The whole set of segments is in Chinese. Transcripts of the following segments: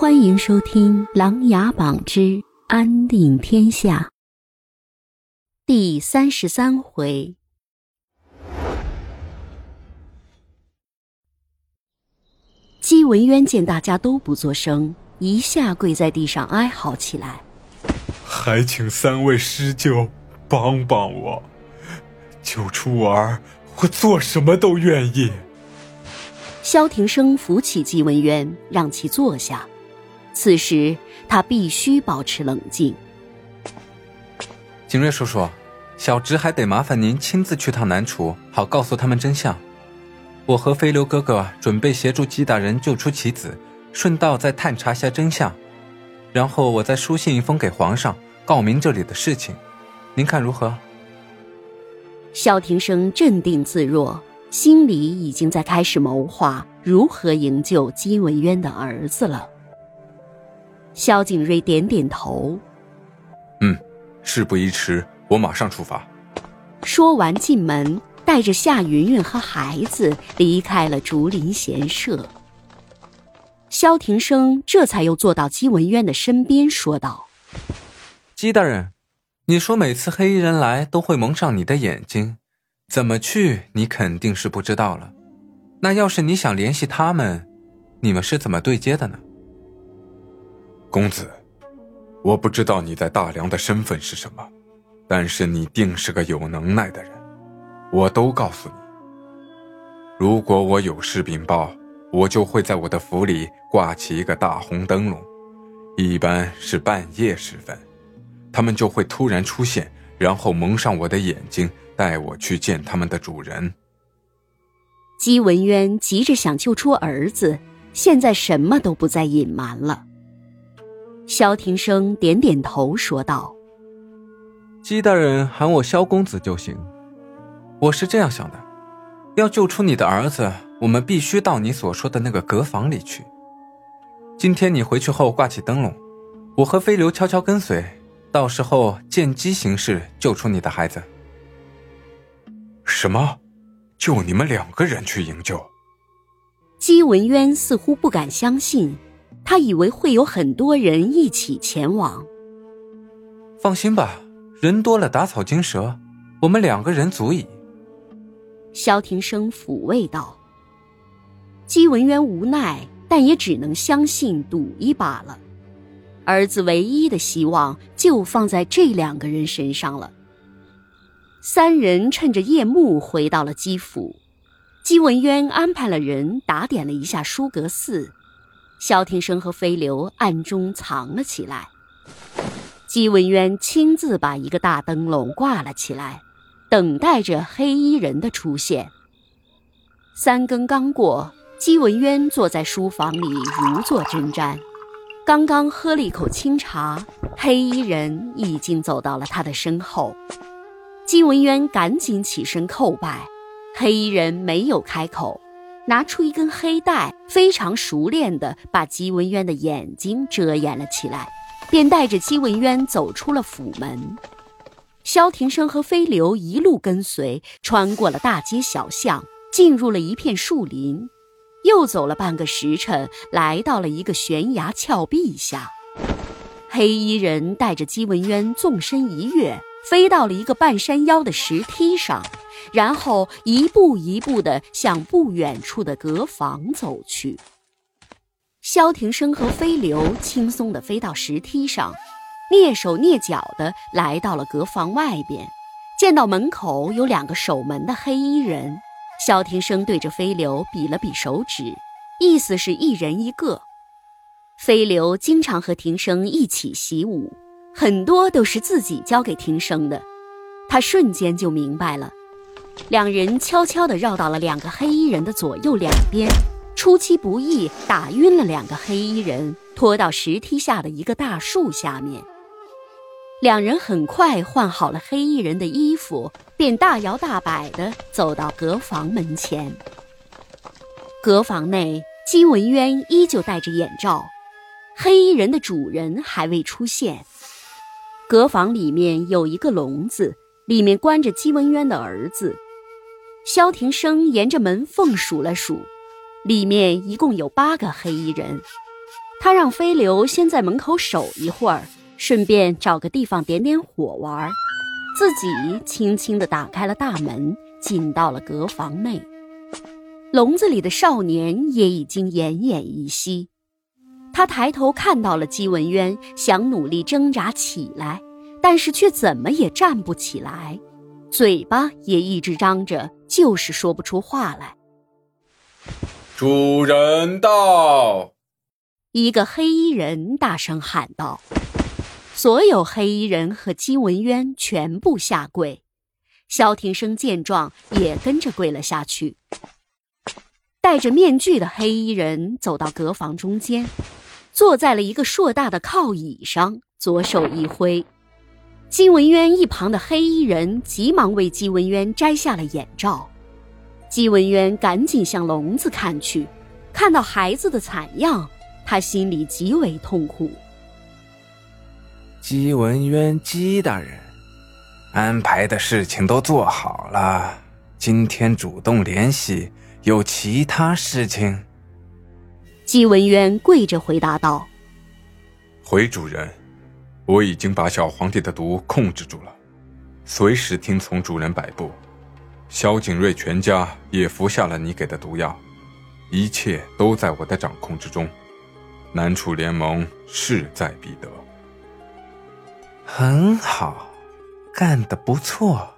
欢迎收听《琅琊榜之安定天下》第三十三回。姬文渊见大家都不作声，一下跪在地上哀嚎起来：“还请三位施救，帮帮我，救出我儿，我做什么都愿意。”萧庭生扶起姬文渊，让其坐下。此时他必须保持冷静。景睿叔叔，小侄还得麻烦您亲自去趟南楚，好告诉他们真相。我和飞流哥哥准备协助姬大人救出其子，顺道再探查下真相，然后我再书信一封给皇上，告明这里的事情。您看如何？萧庭生镇定自若，心里已经在开始谋划如何营救姬文渊的儿子了。萧景睿点点头，嗯，事不宜迟，我马上出发。说完，进门，带着夏云云和孩子离开了竹林闲舍。萧庭生这才又坐到姬文渊的身边，说道：“姬大人，你说每次黑衣人来都会蒙上你的眼睛，怎么去你肯定是不知道了。那要是你想联系他们，你们是怎么对接的呢？”公子，我不知道你在大梁的身份是什么，但是你定是个有能耐的人，我都告诉你。如果我有事禀报，我就会在我的府里挂起一个大红灯笼，一般是半夜时分，他们就会突然出现，然后蒙上我的眼睛，带我去见他们的主人。姬文渊急着想救出儿子，现在什么都不再隐瞒了。萧庭生点点头，说道：“姬大人喊我萧公子就行。我是这样想的，要救出你的儿子，我们必须到你所说的那个阁房里去。今天你回去后挂起灯笼，我和飞流悄悄跟随，到时候见机行事，救出你的孩子。”什么？就你们两个人去营救？姬文渊似乎不敢相信。他以为会有很多人一起前往。放心吧，人多了打草惊蛇，我们两个人足矣。萧庭生抚慰道。姬文渊无奈，但也只能相信赌一把了。儿子唯一的希望就放在这两个人身上了。三人趁着夜幕回到了姬府，姬文渊安排了人打点了一下舒格寺。萧庭生和飞流暗中藏了起来，姬文渊亲自把一个大灯笼挂了起来，等待着黑衣人的出现。三更刚过，姬文渊坐在书房里如坐针毡，刚刚喝了一口清茶，黑衣人已经走到了他的身后。姬文渊赶紧起身叩拜，黑衣人没有开口。拿出一根黑带，非常熟练地把姬文渊的眼睛遮掩了起来，便带着姬文渊走出了府门。萧庭生和飞流一路跟随，穿过了大街小巷，进入了一片树林，又走了半个时辰，来到了一个悬崖峭壁下。黑衣人带着姬文渊纵身一跃，飞到了一个半山腰的石梯上。然后一步一步的向不远处的阁房走去。萧庭生和飞流轻松的飞到石梯上，蹑手蹑脚的来到了阁房外边。见到门口有两个守门的黑衣人，萧庭生对着飞流比了比手指，意思是一人一个。飞流经常和庭生一起习武，很多都是自己教给庭生的，他瞬间就明白了。两人悄悄地绕到了两个黑衣人的左右两边，出其不意打晕了两个黑衣人，拖到石梯下的一个大树下面。两人很快换好了黑衣人的衣服，便大摇大摆地走到阁房门前。阁房内，姬文渊依旧戴着眼罩，黑衣人的主人还未出现。阁房里面有一个笼子，里面关着姬文渊的儿子。萧庭生沿着门缝数了数，里面一共有八个黑衣人。他让飞流先在门口守一会儿，顺便找个地方点点火玩，自己轻轻地打开了大门，进到了阁房内。笼子里的少年也已经奄奄一息，他抬头看到了姬文渊，想努力挣扎起来，但是却怎么也站不起来，嘴巴也一直张着，就是说不出话来。主人到！一个黑衣人大声喊道：“所有黑衣人和姬文渊全部下跪。”萧庭生见状也跟着跪了下去。戴着面具的黑衣人走到阁房中间，坐在了一个硕大的靠椅上，左手一挥。姬文渊一旁的黑衣人急忙为姬文渊摘下了眼罩。姬文渊赶紧向笼子看去，看到孩子的惨样，他心里极为痛苦。姬文渊，姬大人，安排的事情都做好了，今天主动联系。有其他事情？姬文渊跪着回答道：“回主人，我已经把小皇帝的毒控制住了，随时听从主人摆布。萧景睿全家也服下了你给的毒药，一切都在我的掌控之中。南楚联盟势在必得。很好，干得不错，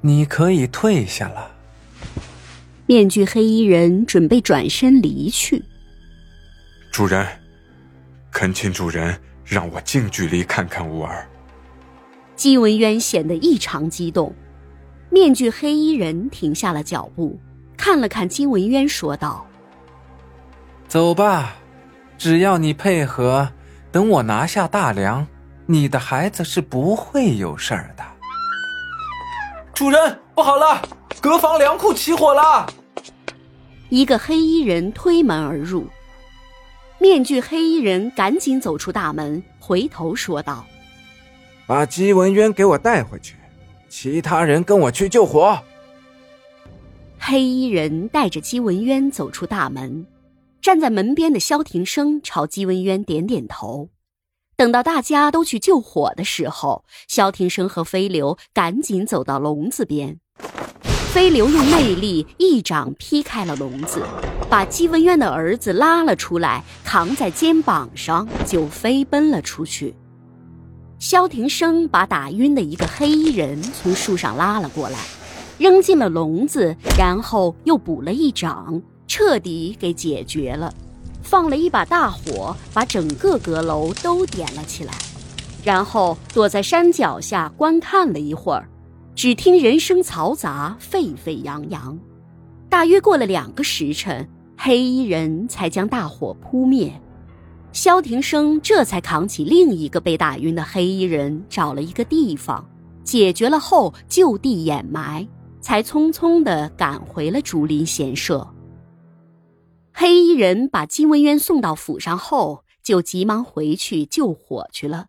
你可以退下了。”面具黑衣人准备转身离去。主人，恳请主人让我近距离看看吾儿。姬文渊显得异常激动。面具黑衣人停下了脚步，看了看姬文渊，说道：“走吧，只要你配合，等我拿下大梁，你的孩子是不会有事儿的。”主人，不好了，隔房粮库起火了！一个黑衣人推门而入，面具黑衣人赶紧走出大门，回头说道：“把姬文渊给我带回去，其他人跟我去救火。”黑衣人带着姬文渊走出大门，站在门边的萧庭生朝姬文渊点点头。等到大家都去救火的时候，萧庭生和飞流赶紧走到笼子边。飞流用内力一掌劈开了笼子，把姬文渊的儿子拉了出来，扛在肩膀上就飞奔了出去。萧庭生把打晕的一个黑衣人从树上拉了过来，扔进了笼子，然后又补了一掌，彻底给解决了。放了一把大火，把整个阁楼都点了起来，然后躲在山脚下观看了一会儿。只听人声嘈杂，沸沸扬扬。大约过了两个时辰，黑衣人才将大火扑灭。萧庭生这才扛起另一个被打晕的黑衣人，找了一个地方解决了后，就地掩埋，才匆匆地赶回了竹林闲舍。黑衣人把金文渊送到府上后，就急忙回去救火去了。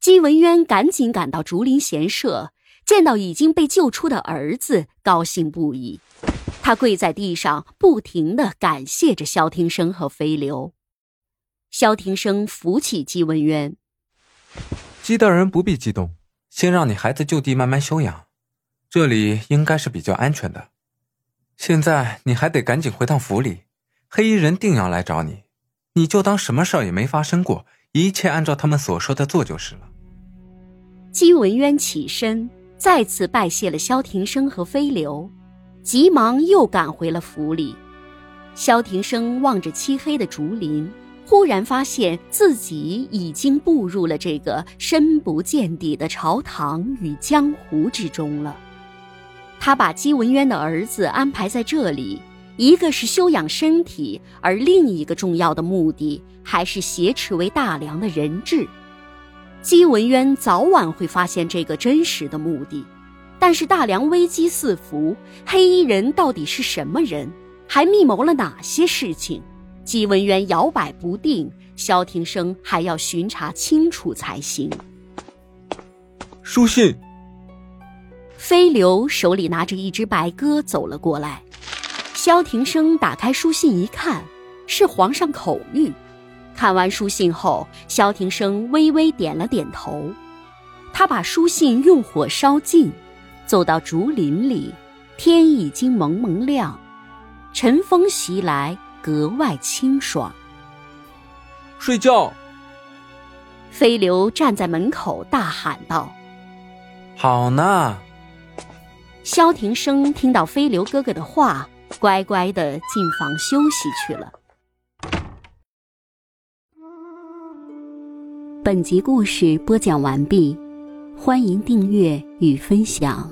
金文渊赶紧赶到竹林闲舍。见到已经被救出的儿子，高兴不已。他跪在地上，不停的感谢着萧庭生和飞流。萧庭生扶起姬文渊：“姬大人不必激动，先让你孩子就地慢慢休养，这里应该是比较安全的。现在你还得赶紧回趟府里，黑衣人定要来找你，你就当什么事儿也没发生过，一切按照他们所说的做就是了。”姬文渊起身。再次拜谢了萧庭生和飞流，急忙又赶回了府里。萧庭生望着漆黑的竹林，忽然发现自己已经步入了这个深不见底的朝堂与江湖之中了。他把姬文渊的儿子安排在这里，一个是休养身体，而另一个重要的目的还是挟持为大梁的人质。姬文渊早晚会发现这个真实的目的，但是大梁危机四伏，黑衣人到底是什么人，还密谋了哪些事情？姬文渊摇摆不定，萧庭生还要巡查清楚才行。书信。飞流手里拿着一只白鸽走了过来，萧庭生打开书信一看，是皇上口谕。看完书信后，萧庭生微微点了点头。他把书信用火烧尽，走到竹林里。天已经蒙蒙亮，晨风袭来，格外清爽。睡觉。飞流站在门口大喊道：“好呢。”萧庭生听到飞流哥哥的话，乖乖的进房休息去了。本集故事播讲完毕，欢迎订阅与分享。